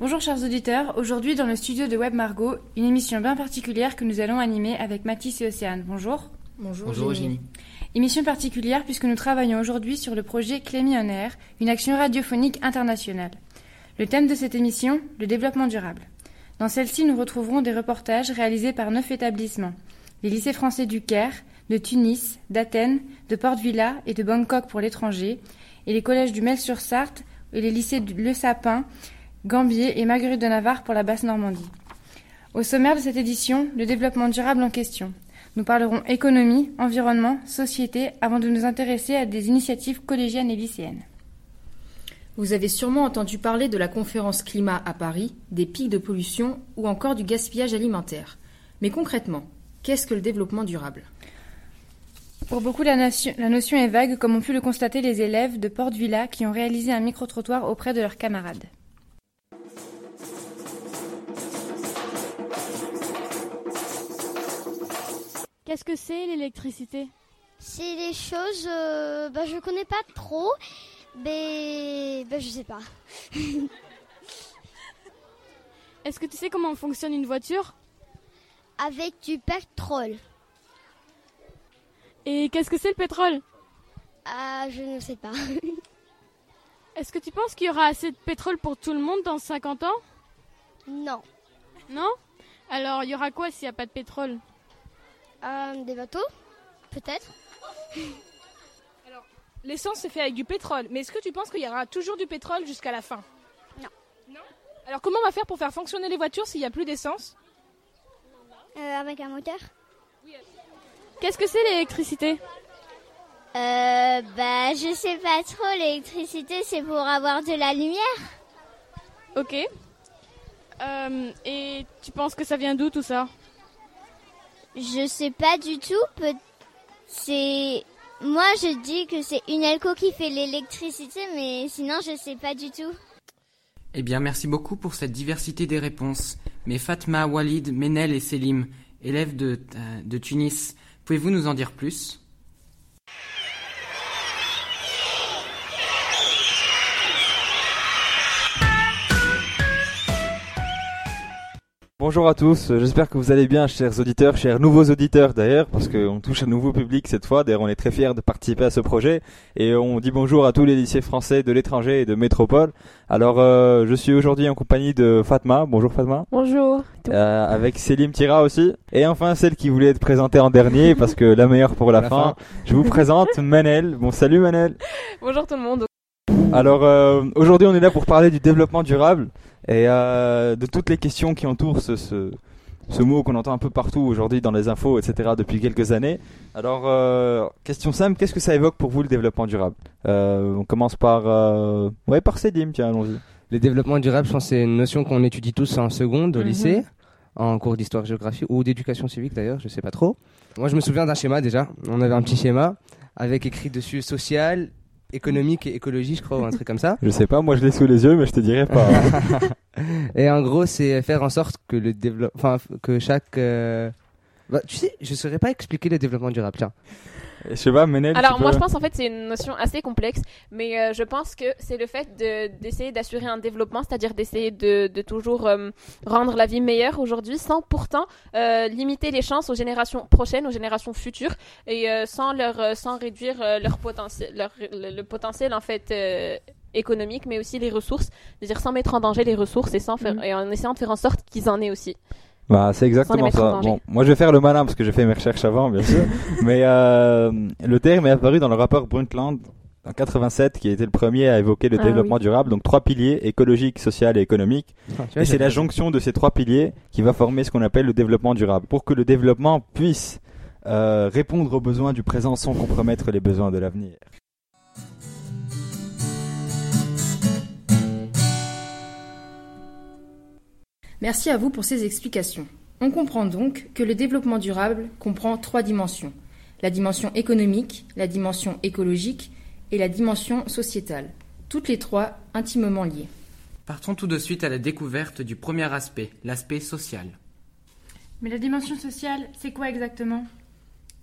Bonjour chers auditeurs, aujourd'hui dans le studio de Web Margot, une émission bien particulière que nous allons animer avec Mathis et Océane. Bonjour. Bonjour, Bonjour Eugénie. Eugénie. Émission particulière puisque nous travaillons aujourd'hui sur le projet Clémy on Air, une action radiophonique internationale. Le thème de cette émission, le développement durable. Dans celle-ci, nous retrouverons des reportages réalisés par neuf établissements. Les lycées français du Caire, de Tunis, d'Athènes, de Port Vila et de Bangkok pour l'étranger, et les collèges du Mel-sur-Sarthe et les lycées du Le Sapin, Gambier et Marguerite de Navarre pour la Basse-Normandie. Au sommaire de cette édition, le développement durable en question. Nous parlerons économie, environnement, société, avant de nous intéresser à des initiatives collégiennes et lycéennes. Vous avez sûrement entendu parler de la conférence climat à Paris, des pics de pollution ou encore du gaspillage alimentaire. Mais concrètement, qu'est-ce que le développement durable? Pour beaucoup, la, notion est vague, comme ont pu le constater les élèves de Porte Villa qui ont réalisé un micro-trottoir auprès de leurs camarades. Qu'est-ce que c'est l'électricité? C'est des choses, euh, bah, je connais pas trop, mais bah, je sais pas. Est-ce que tu sais comment fonctionne une voiture? Avec du pétrole. Et qu'est-ce que c'est le pétrole? Ah, je ne sais pas. Est-ce que tu penses qu'il y aura assez de pétrole pour tout le monde dans 50 ans? Non. Non? Alors il y aura quoi s'il n'y a pas de pétrole? Euh, des bateaux Peut-être L'essence se fait avec du pétrole, mais est-ce que tu penses qu'il y aura toujours du pétrole jusqu'à la fin? Non. Non? Alors comment on va faire pour faire fonctionner les voitures s'il n'y a plus d'essence? Euh, Avec un moteur Qu'est-ce que c'est l'électricité? Euh, bah, je sais pas trop. L'électricité, c'est pour avoir de la lumière. Ok. Euh, et tu penses que ça vient d'où tout ça? Je sais pas du tout. C'est. Moi, je dis que c'est une Elco qui fait l'électricité, mais sinon, je sais pas du tout. Eh bien, merci beaucoup pour cette diversité des réponses. Mais Fatma, Walid, Menel et Selim, élèves de, euh, de Tunis, pouvez-vous nous en dire plus? Bonjour à tous, j'espère que vous allez bien chers auditeurs, chers nouveaux auditeurs d'ailleurs, parce qu'on touche un nouveau public cette fois, d'ailleurs on est très fiers de participer à ce projet, et on dit bonjour à tous les lycées français de l'étranger et de métropole. Alors euh, je suis aujourd'hui en compagnie de Fatma, bonjour Fatma, Bonjour. euh, avec Célim Tira aussi, et enfin celle qui voulait être présentée en dernier, parce que la meilleure pour la, La fin, je vous présente Manel, bon salut Manel. Bonjour tout le monde. alors euh, aujourd'hui on est là pour parler du développement durable et euh, de toutes les questions qui entourent ce, ce, ce mot qu'on entend un peu partout aujourd'hui dans les infos, etc. depuis quelques années. Alors euh, question simple, qu'est-ce que ça évoque pour vous le développement durable? Euh, On commence par euh... ouais par Cédim, tiens allons-y. Le développement durable, je pense que c'est une notion qu'on étudie tous en seconde au Mhm. lycée, en cours d'histoire-géographie ou d'éducation civique d'ailleurs, je sais pas trop. Moi, je me souviens d'un schéma déjà. On avait un petit schéma avec écrit dessus social, économique et écologie, je crois, ou un truc comme ça. Je sais pas, moi je l'ai sous les yeux, mais je te dirai pas. Et en gros, c'est faire en sorte que le développement, enfin, que chaque. euh, Bah, tu sais, je saurais pas expliquer le développement durable. Tiens. Je sais pas, Menel. Alors moi peux- je pense en fait c'est une notion assez complexe, mais euh, je pense que c'est le fait de- d'essayer d'assurer un développement, c'est-à-dire d'essayer de, de toujours euh, rendre la vie meilleure aujourd'hui, sans pourtant euh, limiter les chances aux générations prochaines, aux générations futures, et euh, sans leur euh, sans réduire euh, leur potentiel, leur, le, le potentiel en fait. euh, économique mais aussi les ressources c'est-à-dire sans mettre en danger les ressources et sans faire Mhm. et en essayant de faire en sorte qu'ils en aient aussi Bah, c'est exactement ça. Bon, moi, je vais faire le malin parce que j'ai fait mes recherches avant, bien sûr. Mais euh, le terme est apparu dans le rapport Brundtland en 87, qui a été le premier à évoquer le Ah développement durable. Donc, trois piliers écologique, social et économique. Vois, Et c'est la jonction de ces trois piliers qui va former ce qu'on appelle le développement durable. Pour que le développement puisse euh, répondre aux besoins du présent sans compromettre les besoins de l'avenir. Merci à vous pour ces explications. On comprend donc que le développement durable comprend trois dimensions. La dimension économique, la dimension écologique et la dimension sociétale. Toutes les trois intimement liées. Partons tout de suite à la découverte du premier aspect, l'aspect social. Mais la dimension sociale, c'est quoi exactement?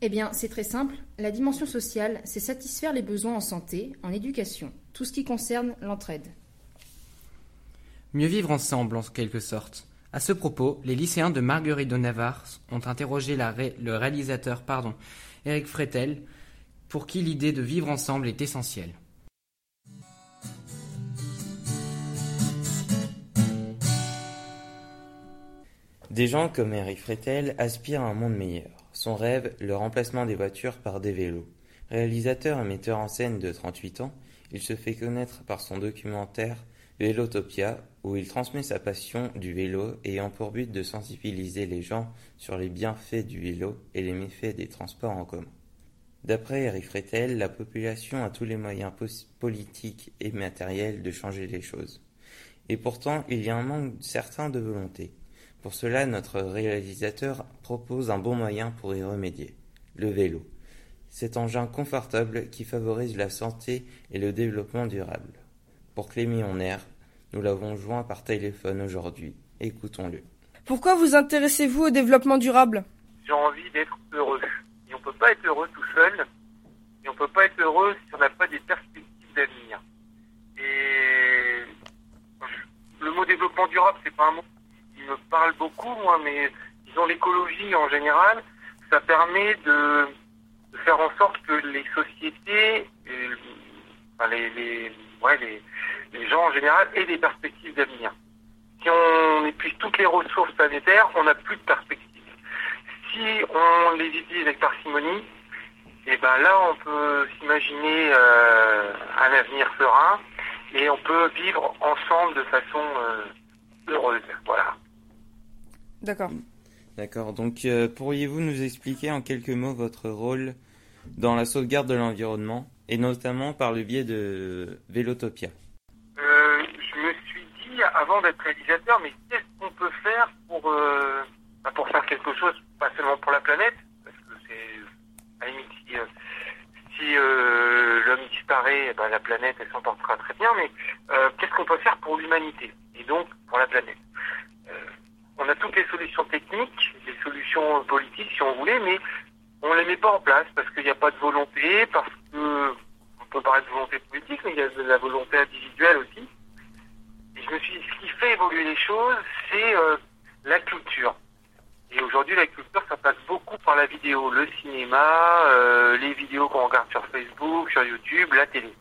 Eh bien, c'est très simple. La dimension sociale, c'est satisfaire les besoins en santé, en éducation, tout ce qui concerne l'entraide. Mieux vivre ensemble, en quelque sorte. À ce propos, les lycéens de Marguerite de Navarre ont interrogé le réalisateur pardon, Eric Fretel, pour qui l'idée de vivre ensemble est essentielle. Des gens comme Eric Fretel aspirent à un monde meilleur. Son rêve, le remplacement des voitures par des vélos. Réalisateur et metteur en scène de 38 ans, il se fait connaître par son documentaire Vélotopia, où il transmet sa passion du vélo ayant pour but de sensibiliser les gens sur les bienfaits du vélo et les méfaits des transports en commun. D'après Eric Fretel, la population a tous les moyens politiques et matériels de changer les choses. Et pourtant, il y a un manque certain de volonté. Pour cela, notre réalisateur propose un bon moyen pour y remédier, le vélo. Cet engin confortable qui favorise la santé et le développement durable. Pour Clémy en air, nous l'avons joint par téléphone aujourd'hui. Écoutons-le. Pourquoi vous intéressez-vous au développement durable? J'ai envie d'être heureux. Et on ne peut pas être heureux tout seul. Et on ne peut pas être heureux si on n'a pas des perspectives d'avenir. Et le mot développement durable, c'est pas un mot qui me parle beaucoup, moi, mais disons l'écologie en général, ça permet de, faire en sorte que les sociétés, enfin les, les, ouais, les, les gens en général aient des perspectives d'avenir. Si on épuise toutes les ressources planétaires, on n'a plus de perspectives. Si on les utilise avec parcimonie, et eh ben là on peut s'imaginer euh, un avenir serein et on peut vivre ensemble de façon euh, heureuse. Voilà. D'accord. D'accord. Donc euh, pourriez-vous nous expliquer en quelques mots votre rôle dans la sauvegarde de l'environnement et notamment par le biais de Vélotopia? Avant d'être réalisateur, mais qu'est-ce qu'on peut faire pour, euh, bah, pour faire quelque chose, pas seulement pour la planète, parce que c'est, à la limite, si, euh, euh, l'homme disparaît, eh ben, la planète, elle s'en portera très bien, mais qu'est-ce qu'on peut faire pour l'humanité, et donc pour la planète On a toutes les solutions techniques, les solutions politiques, si on voulait, mais on les met pas en place parce qu'il n'y a pas de volonté, parce que on peut parler de volonté politique, mais il y a de la volonté individuelle aussi ce qui fait évoluer les choses, c'est euh, la culture. Et aujourd'hui, la culture, ça passe beaucoup par la vidéo, le cinéma, euh, les vidéos qu'on regarde sur Facebook, sur YouTube, la télé.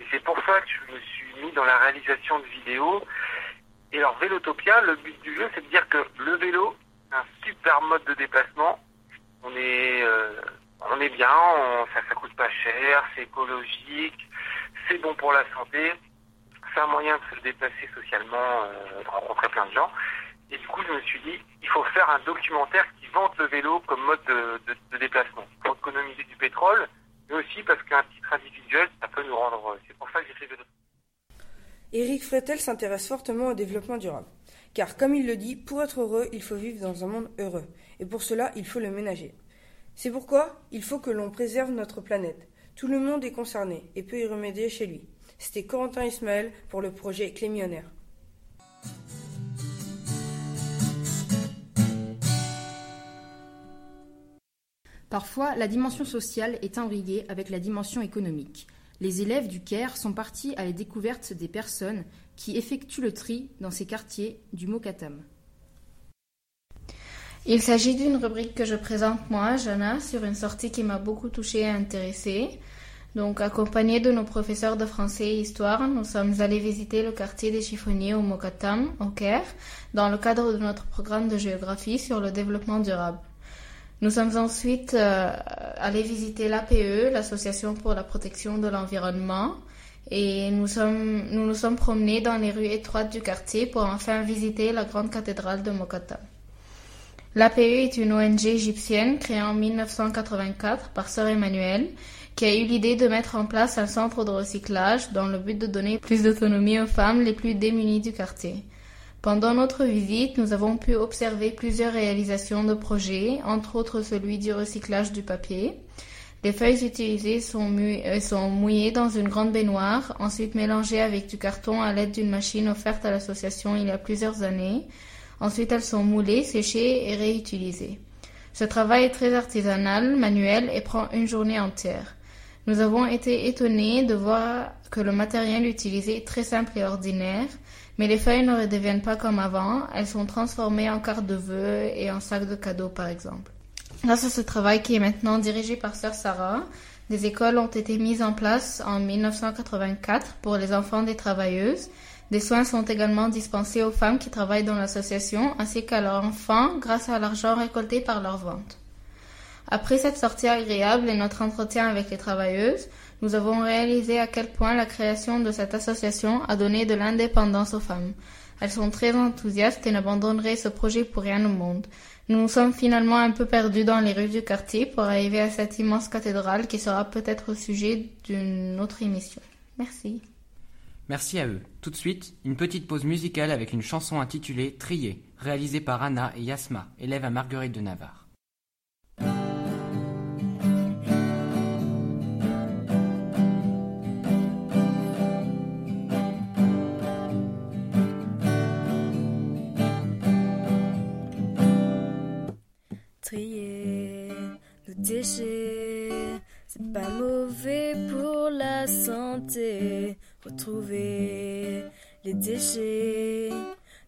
Et c'est pour ça que je me suis mis dans la réalisation de vidéos. Et alors, Vélotopia, le but du jeu, c'est de dire que le vélo, c'est un super mode de déplacement. On est, euh, on est bien, ça, ça coûte pas cher, c'est écologique, c'est bon pour la santé c'est un moyen de se déplacer socialement, euh, de rencontrer plein de gens. Et du coup, je me suis dit, il faut faire un documentaire qui vante le vélo comme mode de, déplacement pour économiser du pétrole, mais aussi parce qu'un titre individuel, ça peut nous rendre. C'est pour ça que j'ai fait vélo. Éric Fretel s'intéresse fortement au développement durable. Car, comme il le dit, pour être heureux, il faut vivre dans un monde heureux. Et pour cela, il faut le ménager. C'est pourquoi il faut que l'on préserve notre planète. Tout le monde est concerné et peut y remédier chez lui. C'était Corentin Ismaël pour le projet Clémionnaire. Parfois, la dimension sociale est enrayée avec la dimension économique. Les élèves du Caire sont partis à la découverte des personnes qui effectuent le tri dans ces quartiers du Mokatam. Il s'agit d'une rubrique que je présente moi, Jana, sur une sortie qui m'a beaucoup touchée et intéressée. Donc, accompagnés de nos professeurs de français et histoire, nous sommes allés visiter le quartier des chiffonniers au Mokatam, au Caire, dans le cadre de notre programme de géographie sur le développement durable. Nous sommes ensuite euh, allés visiter l'APE, l'Association pour la protection de l'environnement, et nous, sommes, nous sommes promenés dans les rues étroites du quartier pour enfin visiter la grande cathédrale de Mokatam. L'APE est une ONG égyptienne créée en 1984 par Sœur Emmanuel qui a eu l'idée de mettre en place un centre de recyclage dans le but de donner plus d'autonomie aux femmes les plus démunies du quartier. Pendant notre visite, nous avons pu observer plusieurs réalisations de projets, entre autres celui du recyclage du papier. Les feuilles utilisées sont, euh, mouillées dans une grande baignoire, ensuite mélangées avec du carton à l'aide d'une machine offerte à l'association il y a plusieurs années. Ensuite, elles sont moulées, séchées et réutilisées. Ce travail est très artisanal, manuel et prend une journée entière. Nous avons été étonnés de voir que le matériel utilisé est très simple et ordinaire, mais les feuilles ne redeviennent pas comme avant, elles sont transformées en cartes de vœux et en sacs de cadeaux par exemple. Grâce à ce travail qui est maintenant dirigé par Sœur Sarah, des écoles ont été mises en place en 1984 pour les enfants des travailleuses. Des soins sont également dispensés aux femmes qui travaillent dans l'association ainsi qu'à leurs enfants grâce à l'argent récolté par leur vente. Après cette sortie agréable et notre entretien avec les travailleuses, nous avons réalisé à quel point la création de cette association a donné de l'indépendance aux femmes. Elles sont très enthousiastes et n'abandonneraient ce projet pour rien au monde. Nous nous sommes finalement un peu perdus dans les rues du quartier pour arriver à cette immense cathédrale qui sera peut-être sujet d'une autre émission. Merci. Merci à eux. Tout de suite, une petite pause musicale avec une chanson intitulée Trier, réalisée par Anna et Yasma, élèves à Marguerite de Navarre.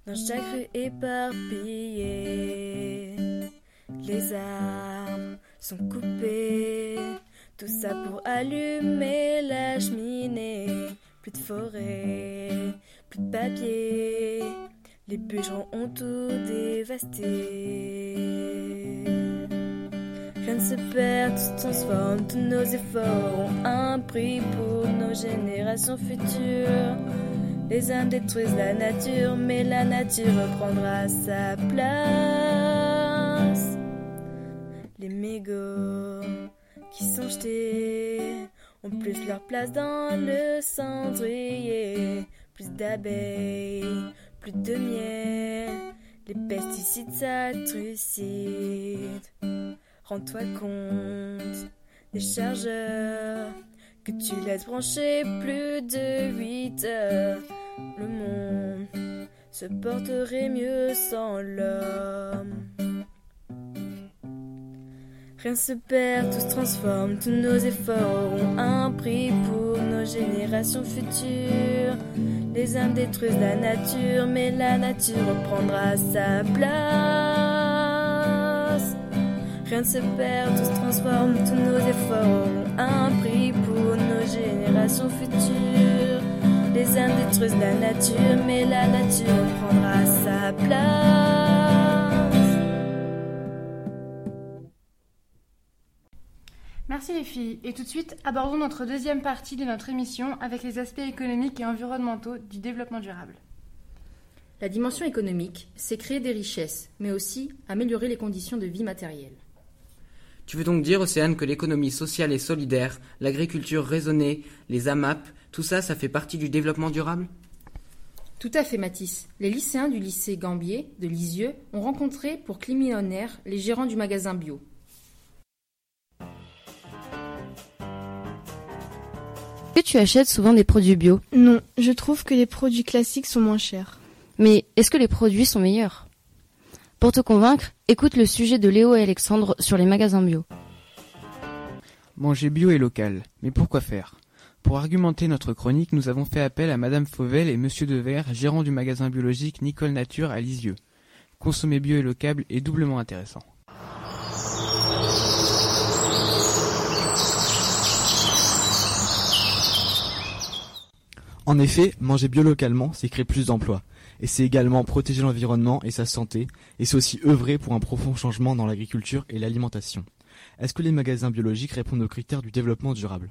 Dans chaque rue éparpillée. Les armes sont coupées, tout ça pour allumer la cheminée. Plus de forêt, plus de papier, les bûcherons ont tout dévasté. Rien ne se perd, tout se transforme, tous nos efforts ont un prix pour nos générations futures. Les âmes détruisent la nature, mais la nature reprendra sa place. Les mégots qui sont jetés ont plus leur place dans le cendrier. Plus d'abeilles, plus de miel, les pesticides ça trucide. Rends-toi compte des chargeurs que tu laisses brancher plus de 8 heures. Le monde se porterait mieux sans l'homme. Rien se perd, tout se transforme, tous nos efforts ont un prix pour nos générations futures. Les hommes détruisent la nature, mais la nature reprendra sa place. Rien ne se perd, tout se transforme, tous nos efforts ont un prix pour nos générations futures. Les hommes détruisent la nature, mais la nature reprendra sa place. Merci les filles. Et tout de suite, abordons notre deuxième partie de notre émission avec les aspects économiques et environnementaux du développement durable. La dimension économique, c'est créer des richesses, mais aussi améliorer les conditions de vie matérielles. Tu veux donc dire, Océane, que l'économie sociale et solidaire, l'agriculture raisonnée, les AMAP, tout ça, ça fait partie du développement durable? Tout à fait, Mathis. Les lycéens du lycée Gambier de Lisieux ont rencontré pour Climillionnaire les gérants du magasin bio. Est-ce que tu achètes souvent des produits bio? Non, je trouve que les produits classiques sont moins chers. Mais est-ce que les produits sont meilleurs? Pour te convaincre, écoute le sujet de Léo et Alexandre sur les magasins bio. Manger bio et local, mais pourquoi faire? Pour argumenter notre chronique, nous avons fait appel à Madame Fauvel et Monsieur Devers, gérant du magasin biologique Nicole Nature à Lisieux. Consommer bio et local est doublement intéressant. En effet, manger bio localement, c'est créer plus d'emplois. Et c'est également protéger l'environnement et sa santé. Et c'est aussi œuvrer pour un profond changement dans l'agriculture et l'alimentation. Est-ce que les magasins biologiques répondent aux critères du développement durable?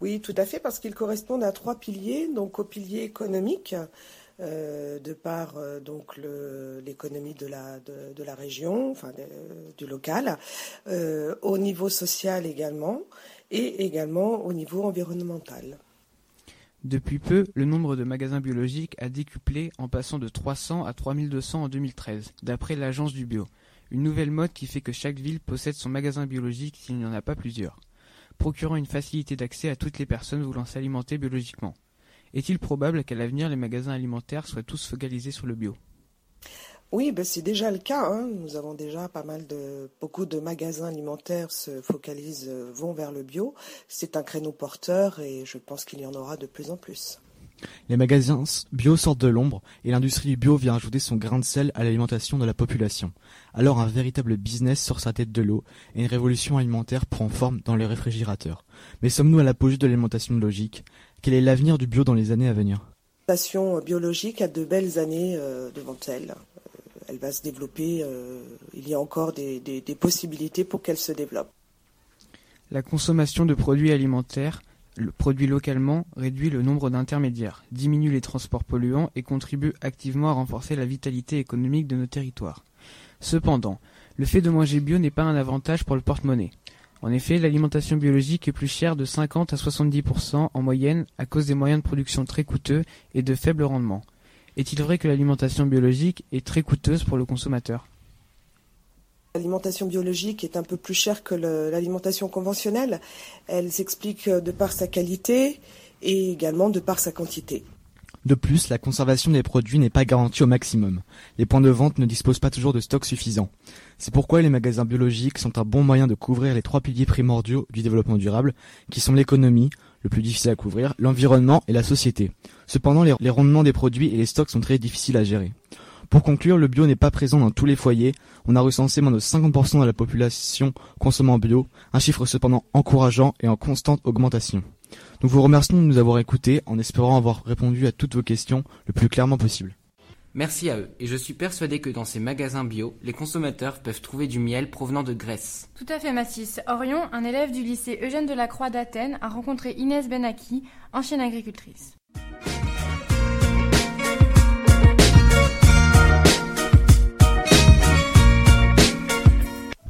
Oui, tout à fait, parce qu'ils correspondent à trois piliers. Donc au pilier économique, euh, de par euh, donc l'économie de la, de, la région, enfin du local, euh, au niveau social également, et également au niveau environnemental. Depuis peu, le nombre de magasins biologiques a décuplé en passant de 300 à 3200 en 2013, d'après l'agence du bio. Une nouvelle mode qui fait que chaque ville possède son magasin biologique s'il n'y en a pas plusieurs, procurant une facilité d'accès à toutes les personnes voulant s'alimenter biologiquement. Est-il probable qu'à l'avenir les magasins alimentaires soient tous focalisés sur le bio? Oui, ben c'est déjà le cas. Hein. Nous avons déjà pas mal de beaucoup de magasins alimentaires se focalisent, euh, vont vers le bio. C'est un créneau porteur et je pense qu'il y en aura de plus en plus. Les magasins bio sortent de l'ombre et l'industrie du bio vient ajouter son grain de sel à l'alimentation de la population. Alors un véritable business sort sa tête de l'eau et une révolution alimentaire prend forme dans les réfrigérateurs. Mais sommes-nous à l'apogée de l'alimentation logique? Quel est l'avenir du bio dans les années à venir? L'alimentation biologique a de belles années euh, devant elle. Elle va se développer. euh, il y a encore des, possibilités pour qu'elle se développe. La consommation de produits alimentaires le produit localement réduit le nombre d'intermédiaires, diminue les transports polluants et contribue activement à renforcer la vitalité économique de nos territoires. Cependant, le fait de manger bio n'est pas un avantage pour le porte-monnaie. En effet, l'alimentation biologique est plus chère de 50 à 70% en moyenne à cause des moyens de production très coûteux et de faible rendement. Est-il vrai que l'alimentation biologique est très coûteuse pour le consommateur? L'alimentation biologique est un peu plus chère que l'alimentation conventionnelle. Elle s'explique euh, de par sa qualité et également de par sa quantité. De plus, la conservation des produits n'est pas garantie au maximum. Les points de vente ne disposent pas toujours de stock suffisant. C'est pourquoi les magasins biologiques sont un bon moyen de couvrir les trois piliers primordiaux du développement durable, qui sont l'économie, le plus difficile à couvrir, l'environnement et la société. Cependant, les, rendements des produits et les stocks sont très difficiles à gérer. Pour conclure, le bio n'est pas présent dans tous les foyers. On a recensé moins de 50% de la population consommant bio, un chiffre cependant encourageant et en constante augmentation. Nous vous remercions de nous avoir écoutés en espérant avoir répondu à toutes vos questions le plus clairement possible. Merci à eux, et je suis persuadé que dans ces magasins bio, les consommateurs peuvent trouver du miel provenant de Grèce. Tout à fait, Massis. Orion, un élève du lycée Eugène Delacroix d'Athènes, a rencontré Inès Benaki, ancienne agricultrice.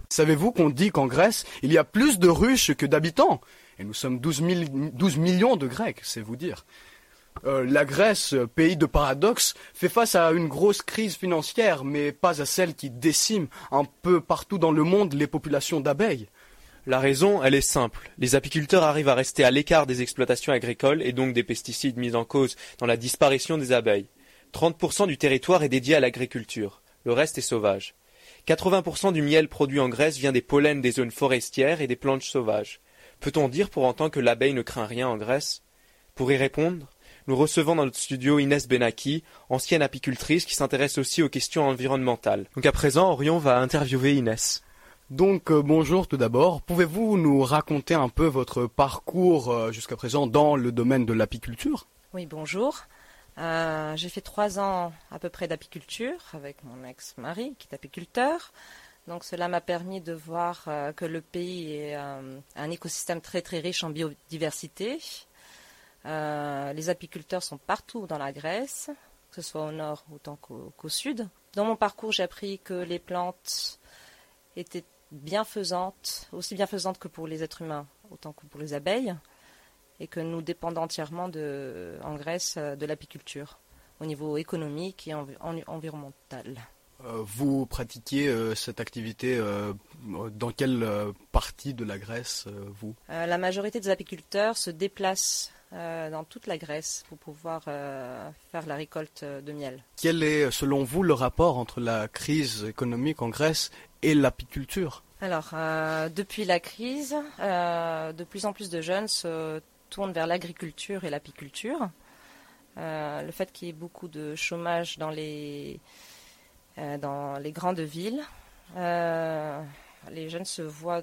Savez-vous qu'on dit qu'en Grèce, il y a plus de ruches que d'habitants? Et nous sommes 12, mille- 12 millions de Grecs, c'est vous dire. Euh, la Grèce, euh, pays de paradoxe, fait face à une grosse crise financière, mais pas à celle qui décime un peu partout dans le monde les populations d'abeilles. La raison, elle est simple. Les apiculteurs arrivent à rester à l'écart des exploitations agricoles et donc des pesticides mis en cause dans la disparition des abeilles. 30% du territoire est dédié à l'agriculture. Le reste est sauvage. 80% du miel produit en Grèce vient des pollens des zones forestières et des plantes sauvages. Peut-on dire pour autant que l'abeille ne craint rien en Grèce? Pour y répondre, nous recevons dans notre studio Inès Benaki, ancienne apicultrice qui s'intéresse aussi aux questions environnementales. Donc à présent, Orion va interviewer Inès. Donc euh, bonjour tout d'abord. Pouvez-vous nous raconter un peu votre parcours euh, jusqu'à présent dans le domaine de l'apiculture? Oui, bonjour. Euh, j'ai fait trois ans à peu près d'apiculture avec mon ex-mari qui est apiculteur. Donc cela m'a permis de voir euh, que le pays est euh, un écosystème très très riche en biodiversité. Euh, les apiculteurs sont partout dans la Grèce, que ce soit au nord autant qu'au sud. Dans mon parcours, j'ai appris que les plantes étaient bienfaisantes, aussi bienfaisantes que pour les êtres humains, autant que pour les abeilles et que nous dépendons entièrement de, en Grèce euh, de l'apiculture au niveau économique et envi- en- environnemental. Euh, Vous pratiquiez euh, cette activité euh, dans quelle euh, partie de la Grèce, vous? La majorité des apiculteurs se déplacent dans toute la Grèce pour pouvoir euh, faire la récolte euh, de miel. Quel est, selon vous, le rapport entre la crise économique en Grèce et l'apiculture? Alors, euh, depuis la crise, euh, de plus en plus de jeunes se tournent vers l'agriculture et l'apiculture. Euh, le fait qu'il y ait beaucoup de chômage dans les, euh, dans les grandes villes, euh, les jeunes se voient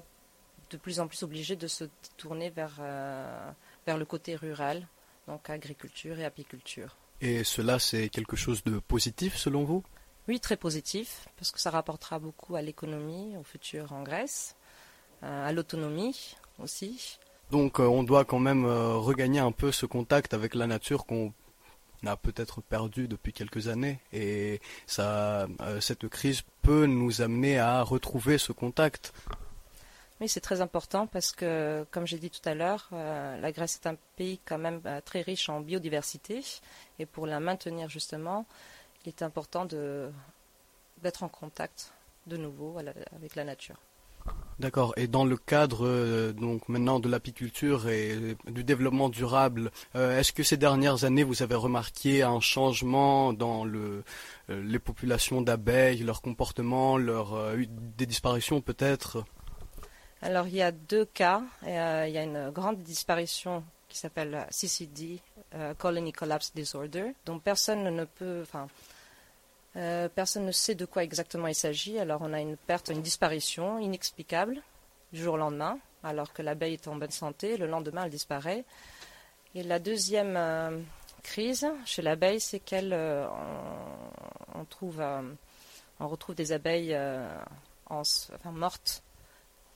de plus en plus obligés de se tourner vers, euh, vers le côté rural, donc agriculture et apiculture. Et cela, c'est quelque chose de positif, selon vous? Oui, très positif, parce que ça rapportera beaucoup à l'économie, au futur en Grèce, euh, à l'autonomie aussi. Donc, euh, on doit quand même euh, regagner un peu ce contact avec la nature qu'on a peut-être perdu depuis quelques années. Et ça, cette crise peut nous amener à retrouver ce contact. Oui, c'est très important parce que, comme j'ai dit tout à l'heure, euh, la Grèce est un pays quand même euh, très riche en biodiversité. Et pour la maintenir justement, il est important d'être en contact de nouveau avec la nature. D'accord. Et dans le cadre euh, donc maintenant de l'apiculture et du développement durable, est-ce que ces dernières années vous avez remarqué un changement dans le, les populations d'abeilles, leur comportement, leur des disparitions peut-être? Alors il y a deux cas. il y a une grande disparition qui s'appelle CCD, Colony Collapse Disorder, dont personne ne peut, enfin euh, personne ne sait de quoi exactement il s'agit. Alors on a une perte, une disparition inexplicable du jour au lendemain, alors que l'abeille est en bonne santé. Le lendemain, elle disparaît. Et la deuxième euh, crise chez l'abeille, c'est qu'elle, euh, on, trouve, on retrouve des abeilles mortes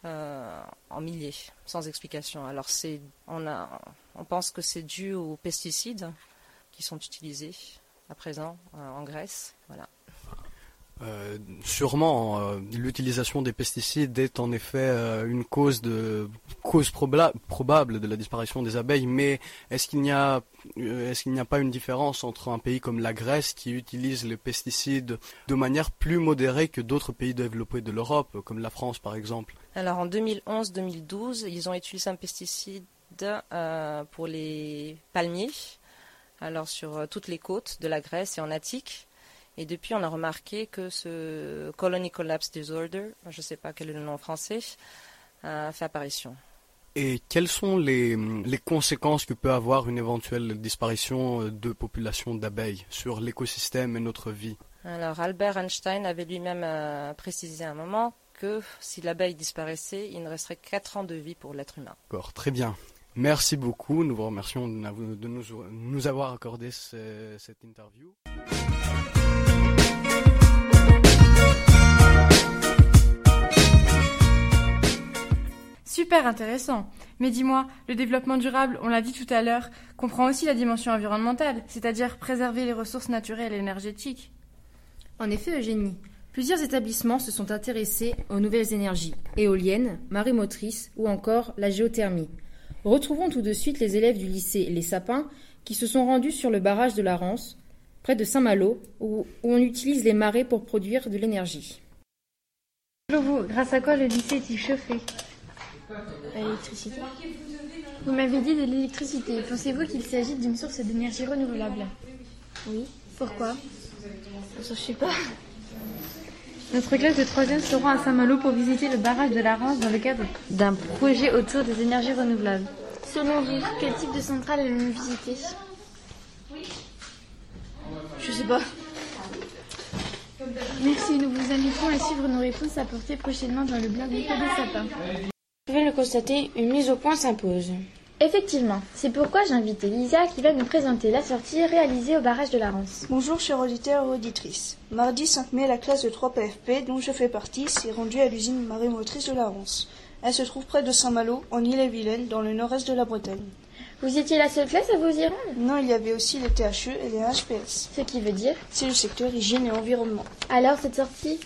en milliers, sans explication. Alors c'est, on, a, on pense que c'est dû aux pesticides qui sont utilisés à présent euh, en Grèce. Voilà. Euh, sûrement, euh, l'utilisation des pesticides est en effet une cause de cause probable de la disparition des abeilles. Mais est-ce qu'il n'y a est-ce qu'il n'y a pas une différence entre un pays comme la Grèce qui utilise les pesticides de manière plus modérée que d'autres pays développés de l'Europe, comme la France par exemple? Alors en 2011-2012, ils ont utilisé un pesticide pour les palmiers alors sur euh, toutes les côtes de la Grèce et en Attique. Et depuis, on a remarqué que ce Colony Collapse Disorder, je ne sais pas quel est le nom français, a fait apparition. Et quelles sont les, conséquences que peut avoir une éventuelle disparition euh, de populations d'abeilles sur l'écosystème et notre vie? Alors Albert Einstein avait lui-même euh, précisé à un moment que si l'abeille disparaissait, il ne resterait que 4 ans de vie pour l'être humain. D'accord, très bien. Merci beaucoup. Nous vous remercions de nous, avoir accordé cette interview. Super intéressant. Mais dis-moi, le développement durable, on l'a dit tout à l'heure, comprend aussi la dimension environnementale, c'est-à-dire préserver les ressources naturelles et énergétiques. En effet, Eugénie, plusieurs établissements se sont intéressés aux nouvelles énergies, éoliennes, marées motrices ou encore la géothermie. Retrouvons tout de suite les élèves du lycée Les Sapins qui se sont rendus sur le barrage de la Rance, près de Saint-Malo, où, on utilise les marées pour produire de l'énergie. Bonjour vous, grâce à quoi le lycée est-il chauffé? L'électricité. Vous m'avez dit de l'électricité. Pensez-vous qu'il s'agit d'une source d'énergie renouvelable? Oui. Pourquoi? Je ne sais pas. Notre classe de 3e sera à Saint-Malo pour visiter le barrage de la Rance dans le cadre d'un projet autour des énergies renouvelables. Selon vous, quel type de centrale allons-nous visiter? Je sais pas. Merci, nous vous invitons à suivre nos réponses apportées prochainement dans le blog Nicolas des Sapins. Vous pouvez le constater, une mise au point s'impose. Effectivement, c'est pourquoi j'ai invité Lisa qui va nous présenter la sortie réalisée au barrage de la Rance. Bonjour chers auditeurs et auditrices. Mardi 5 mai, la classe de 3 PFP, dont je fais partie, s'est rendue à l'usine marémotrice de la Rance. Elle se trouve près de Saint-Malo, en Ille-et-Vilaine, dans le nord-est de la Bretagne. Vous étiez la seule classe à vous y rendre? Non, il y avait aussi les THE et les HPS. Ce qui veut dire? C'est le secteur hygiène et environnement. Alors cette sortie?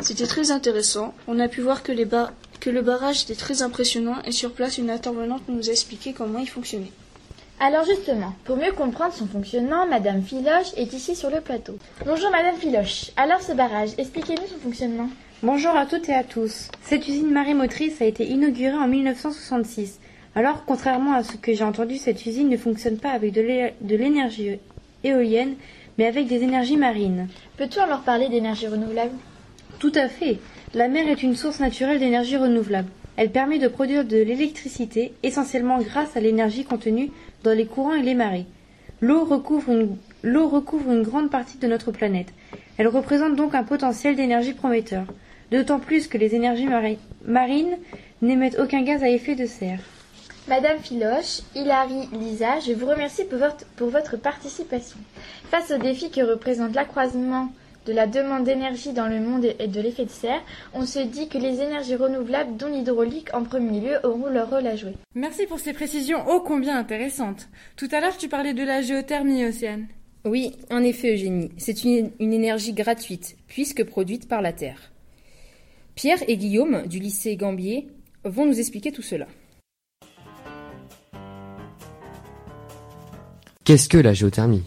C'était très intéressant. On a pu voir que les, bas que le barrage était très impressionnant et sur place une intervenante nous a expliqué comment il fonctionnait. Alors justement, pour mieux comprendre son fonctionnement, Madame Filoche est ici sur le plateau. Bonjour Madame Filoche. Alors ce barrage, expliquez-nous son fonctionnement. Bonjour à toutes et à tous. Cette usine marémotrice a été inaugurée en 1966. Alors, contrairement à ce que j'ai entendu, cette usine ne fonctionne pas avec de l'énergie éolienne, mais avec des énergies marines. Peux-tu alors parler d'énergie renouvelable? Tout à fait. La mer est une source naturelle d'énergie renouvelable. Elle permet de produire de l'électricité essentiellement grâce à l'énergie contenue dans les courants et les marées. L'eau recouvre, une, grande partie de notre planète. Elle représente donc un potentiel d'énergie prometteur, d'autant plus que les énergies marines n'émettent aucun gaz à effet de serre. Madame Philoche, Hilary, Lisa, je vous remercie pour votre, pour votre participation. Face au défi que représente l'accroissement de la demande d'énergie dans le monde et de l'effet de serre, on se dit que les énergies renouvelables, dont l'hydraulique en premier lieu, auront leur rôle à jouer. Merci pour ces précisions ô combien intéressantes. Tout à l'heure, tu parlais de la géothermie, Océane. Oui, en effet, Eugénie, c'est une, une énergie gratuite, puisque produite par la Terre. Pierre et Guillaume, du lycée Gambier, vont nous expliquer tout cela. Qu'est-ce que la géothermie?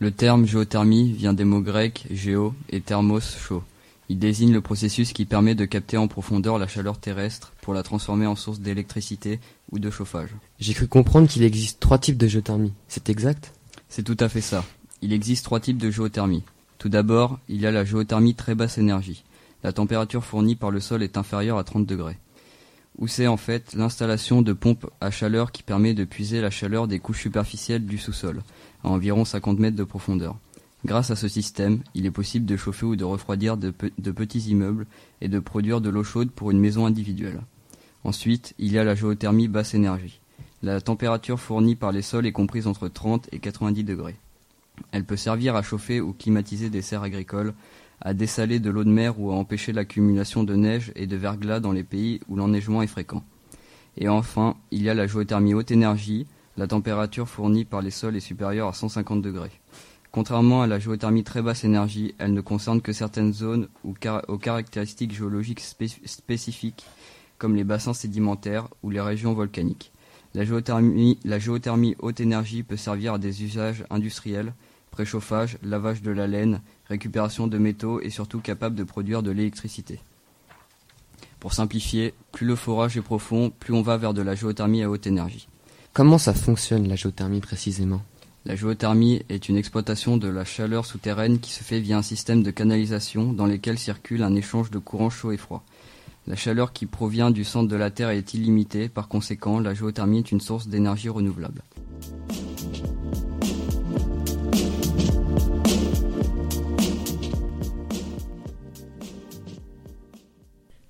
Le terme géothermie vient des mots grecs géo et thermos chaud, Il désigne le processus qui permet de capter en profondeur la chaleur terrestre pour la transformer en source d'électricité ou de chauffage. J'ai cru comprendre qu'il existe trois types de géothermie. C'est exact? C'est tout à fait ça. Il existe trois types de géothermie. Tout d'abord, il y a la géothermie très basse énergie. La température fournie par le sol est inférieure à 30 degrés. Où c'est en fait l'installation de pompes à chaleur qui permet de puiser la chaleur des couches superficielles du sous-sol, à environ 50 mètres de profondeur. Grâce à ce système, il est possible de chauffer ou de refroidir de, de petits immeubles et de produire de l'eau chaude pour une maison individuelle. Ensuite, il y a la géothermie basse énergie. La température fournie par les sols est comprise entre 30 et 90 degrés. Elle peut servir à chauffer ou climatiser des serres agricoles, à dessaler de l'eau de mer ou à empêcher l'accumulation de neige et de verglas dans les pays où l'enneigement est fréquent. Et enfin, il y a la géothermie haute énergie. La température fournie par les sols est supérieure à 150 degrés. Contrairement à la géothermie très basse énergie, elle ne concerne que certaines zones aux caractéristiques géologiques spécifiques, comme les bassins sédimentaires ou les régions volcaniques. La géothermie haute énergie peut servir à des usages industriels, préchauffage, lavage de la laine, récupération de métaux et surtout capable de produire de l'électricité. Pour simplifier, plus le forage est profond, plus on va vers de la géothermie à haute énergie. Comment ça fonctionne la géothermie précisément? La géothermie est une exploitation de la chaleur souterraine qui se fait via un système de canalisation dans lequel circule un échange de courants chauds et froids. La chaleur qui provient du centre de la Terre est illimitée, par conséquent, la géothermie est une source d'énergie renouvelable.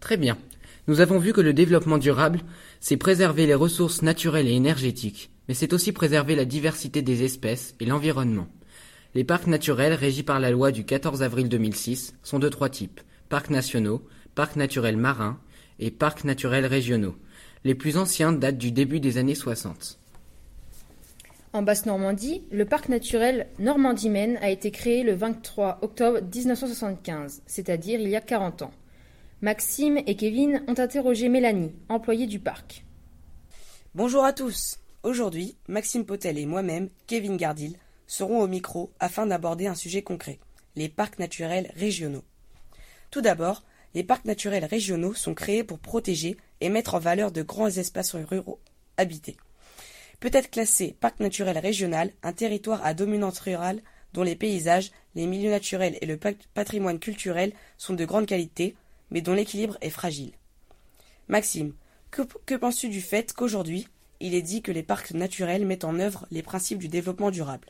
Très bien. Nous avons vu que le développement durable, c'est préserver les ressources naturelles et énergétiques, mais c'est aussi préserver la diversité des espèces et l'environnement. Les parcs naturels régis par la loi du 14 avril 2006 sont de trois types parcs nationaux, parcs naturels marins et parcs naturels régionaux. Les plus anciens datent du début des années 60. En Basse-Normandie, le parc naturel Normandie-Maine a été créé le 23 octobre 1975, c'est-à-dire il y a 40 ans. Maxime et Kevin ont interrogé Mélanie, employée du parc. Bonjour à tous. Aujourd'hui, Maxime Potel et moi-même, Kevin Gardil, serons au micro afin d'aborder un sujet concret, les parcs naturels régionaux. Tout d'abord, les parcs naturels régionaux sont créés pour protéger et mettre en valeur de grands espaces ruraux habités. Peut être classé parc naturel régional un territoire à dominante rurale dont les paysages, les milieux naturels et le patrimoine culturel sont de grande qualité, mais dont l'équilibre est fragile. Maxime, que, penses-tu du fait qu'aujourd'hui, il est dit que les parcs naturels mettent en œuvre les principes du développement durable?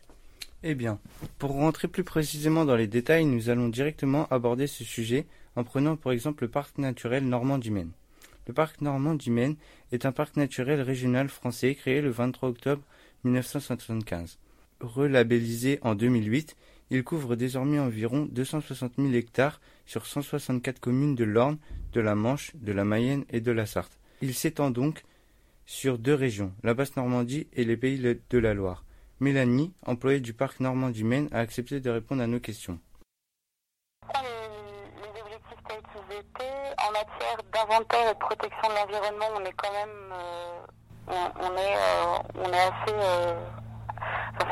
Eh bien, pour rentrer plus précisément dans les détails, nous allons directement aborder ce sujet en prenant pour exemple le parc naturel Normand-du-Maine. Le parc Normand-du-Maine est un parc naturel régional français créé le 23 octobre 1975. Relabellisé en 2008, il couvre désormais environ 260 000 hectares sur 164 communes de l'Orne, de la Manche, de la Mayenne et de la Sarthe. Il s'étend donc sur deux régions, la Basse-Normandie et les pays de la Loire. Mélanie, employée du parc Normandie-Maine, a accepté de répondre à nos questions. Les, objectifs tels étaient, en matière d'inventaire et de protection de l'environnement, on est quand même, euh, euh, assez, euh,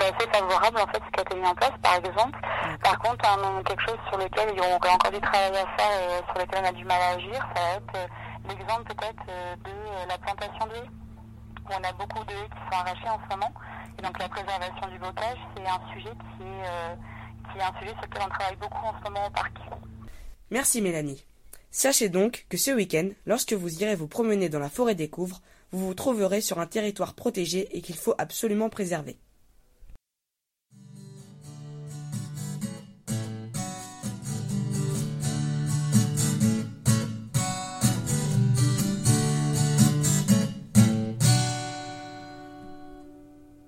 c'est assez favorable en fait ce qui a été mis en place, par exemple. Par contre, quelque chose sur lequel il y aurait encore du travail à faire et sur lequel on a du mal à agir, ça va être l'exemple peut-être de la plantation de haies on a beaucoup de haies qui sont arrachées en ce moment. Et donc la préservation du bocage, c'est un sujet qui est, euh, qui est un sujet sur lequel on travaille beaucoup en ce moment au parc. Merci Mélanie. Sachez donc que ce week-end, lorsque vous irez vous promener dans la forêt des Couvres, vous vous trouverez sur un territoire protégé et qu'il faut absolument préserver.